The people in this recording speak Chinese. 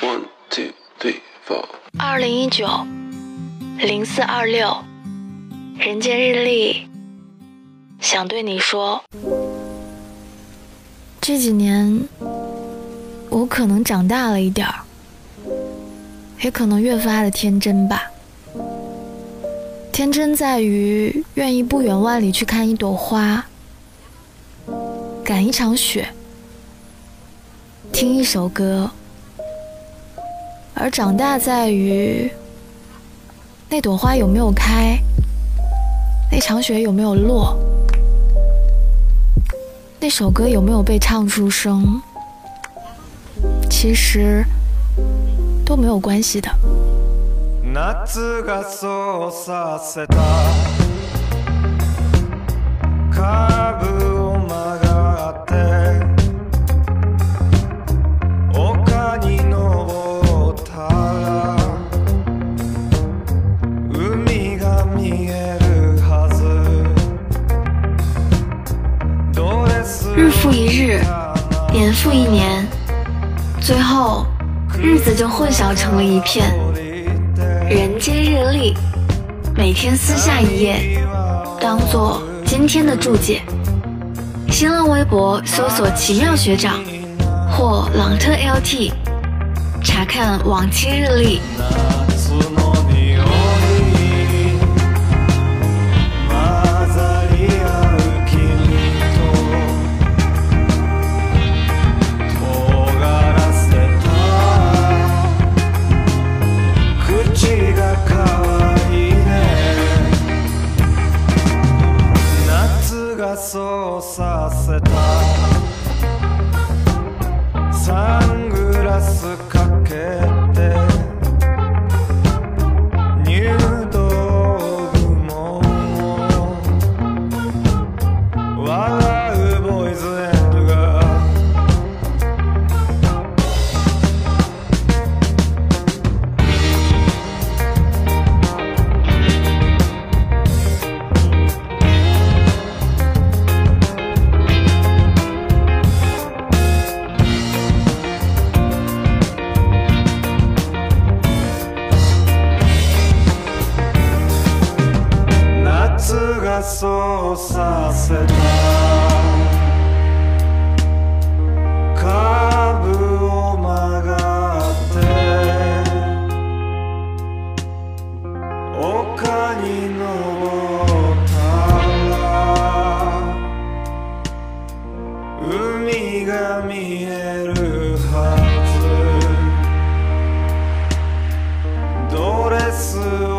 One two three four。二零一九零四二六，人间日历，想对你说，这几年我可能长大了一点儿，也可能越发的天真吧。天真在于愿意不远万里去看一朵花，赶一场雪，听一首歌。而长大在于，那朵花有没有开，那场雪有没有落，那首歌有没有被唱出声，其实都没有关系的。日复一日，年复一年，最后日子就混淆成了一片。人间日历，每天撕下一页，当做今天的注解。新浪微博搜索“奇妙学长”或“朗特 LT”，查看往期日历。そうさせた。サングラスそうさせた。カーブを曲がって丘に登った。ら海が見えるはずドレスを